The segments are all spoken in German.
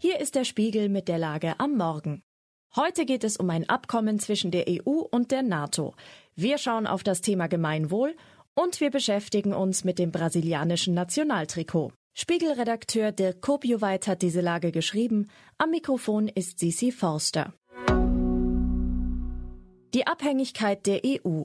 Hier ist der Spiegel mit der Lage am Morgen. Heute geht es um ein Abkommen zwischen der EU und der NATO. Wir schauen auf das Thema Gemeinwohl und wir beschäftigen uns mit dem brasilianischen Nationaltrikot. Spiegelredakteur Dirk Kopjowait hat diese Lage geschrieben. Am Mikrofon ist Sisi Forster. Die Abhängigkeit der EU.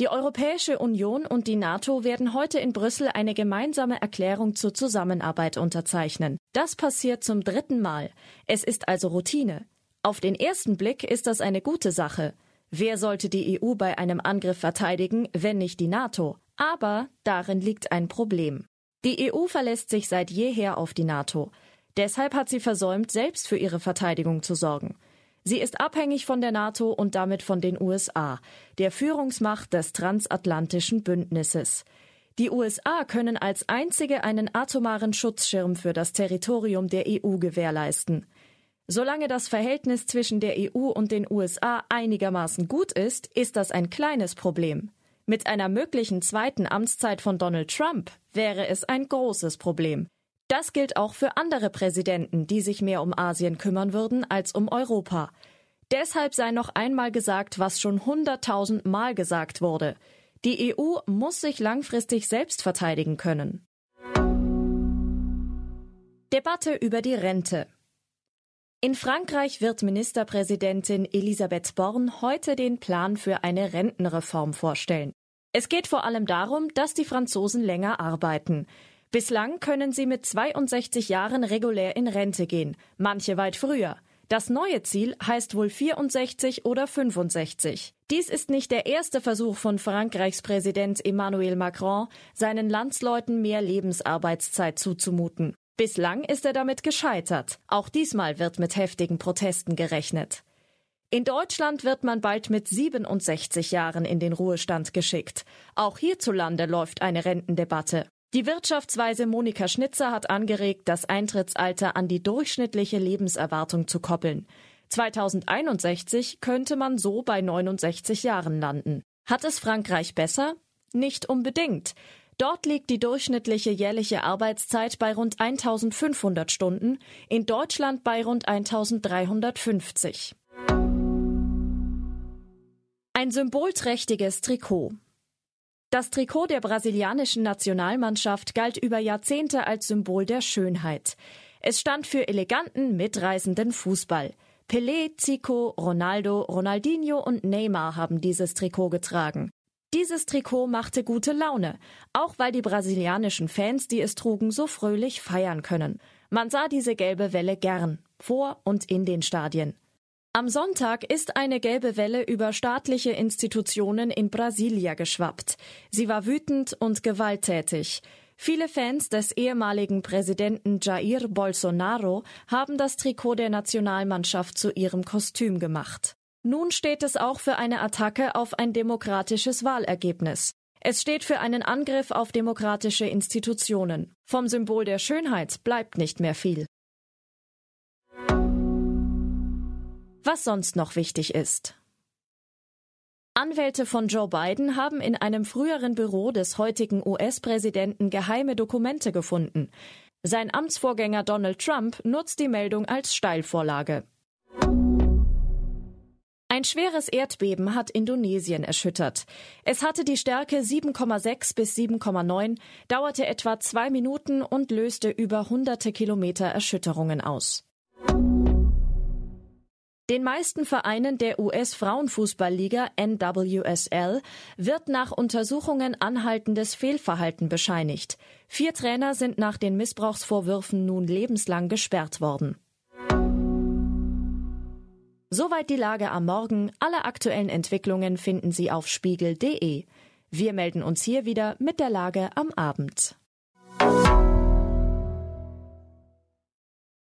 Die Europäische Union und die NATO werden heute in Brüssel eine gemeinsame Erklärung zur Zusammenarbeit unterzeichnen. Das passiert zum dritten Mal. Es ist also Routine. Auf den ersten Blick ist das eine gute Sache. Wer sollte die EU bei einem Angriff verteidigen, wenn nicht die NATO? Aber darin liegt ein Problem. Die EU verlässt sich seit jeher auf die NATO. Deshalb hat sie versäumt, selbst für ihre Verteidigung zu sorgen. Sie ist abhängig von der NATO und damit von den USA, der Führungsmacht des transatlantischen Bündnisses. Die USA können als einzige einen atomaren Schutzschirm für das Territorium der EU gewährleisten. Solange das Verhältnis zwischen der EU und den USA einigermaßen gut ist, ist das ein kleines Problem. Mit einer möglichen zweiten Amtszeit von Donald Trump wäre es ein großes Problem. Das gilt auch für andere Präsidenten, die sich mehr um Asien kümmern würden als um Europa. Deshalb sei noch einmal gesagt, was schon hunderttausend Mal gesagt wurde. Die EU muss sich langfristig selbst verteidigen können. Debatte über die Rente. In Frankreich wird Ministerpräsidentin Elisabeth Born heute den Plan für eine Rentenreform vorstellen. Es geht vor allem darum, dass die Franzosen länger arbeiten. Bislang können sie mit 62 Jahren regulär in Rente gehen, manche weit früher. Das neue Ziel heißt wohl 64 oder 65. Dies ist nicht der erste Versuch von Frankreichs Präsident Emmanuel Macron, seinen Landsleuten mehr Lebensarbeitszeit zuzumuten. Bislang ist er damit gescheitert. Auch diesmal wird mit heftigen Protesten gerechnet. In Deutschland wird man bald mit 67 Jahren in den Ruhestand geschickt. Auch hierzulande läuft eine Rentendebatte. Die Wirtschaftsweise Monika Schnitzer hat angeregt, das Eintrittsalter an die durchschnittliche Lebenserwartung zu koppeln. 2061 könnte man so bei 69 Jahren landen. Hat es Frankreich besser? Nicht unbedingt. Dort liegt die durchschnittliche jährliche Arbeitszeit bei rund 1500 Stunden, in Deutschland bei rund 1350. Ein symbolträchtiges Trikot. Das Trikot der brasilianischen Nationalmannschaft galt über Jahrzehnte als Symbol der Schönheit. Es stand für eleganten, mitreißenden Fußball. Pelé, Zico, Ronaldo, Ronaldinho und Neymar haben dieses Trikot getragen. Dieses Trikot machte gute Laune, auch weil die brasilianischen Fans, die es trugen, so fröhlich feiern können. Man sah diese gelbe Welle gern, vor und in den Stadien. Am Sonntag ist eine gelbe Welle über staatliche Institutionen in Brasilia geschwappt. Sie war wütend und gewalttätig. Viele Fans des ehemaligen Präsidenten Jair Bolsonaro haben das Trikot der Nationalmannschaft zu ihrem Kostüm gemacht. Nun steht es auch für eine Attacke auf ein demokratisches Wahlergebnis. Es steht für einen Angriff auf demokratische Institutionen. Vom Symbol der Schönheit bleibt nicht mehr viel. Was sonst noch wichtig ist. Anwälte von Joe Biden haben in einem früheren Büro des heutigen US-Präsidenten geheime Dokumente gefunden. Sein Amtsvorgänger Donald Trump nutzt die Meldung als Steilvorlage. Ein schweres Erdbeben hat Indonesien erschüttert. Es hatte die Stärke 7,6 bis 7,9, dauerte etwa zwei Minuten und löste über hunderte Kilometer Erschütterungen aus. Den meisten Vereinen der US-Frauenfußballliga NWSL wird nach Untersuchungen anhaltendes Fehlverhalten bescheinigt. Vier Trainer sind nach den Missbrauchsvorwürfen nun lebenslang gesperrt worden. Soweit die Lage am Morgen. Alle aktuellen Entwicklungen finden Sie auf spiegel.de. Wir melden uns hier wieder mit der Lage am Abend.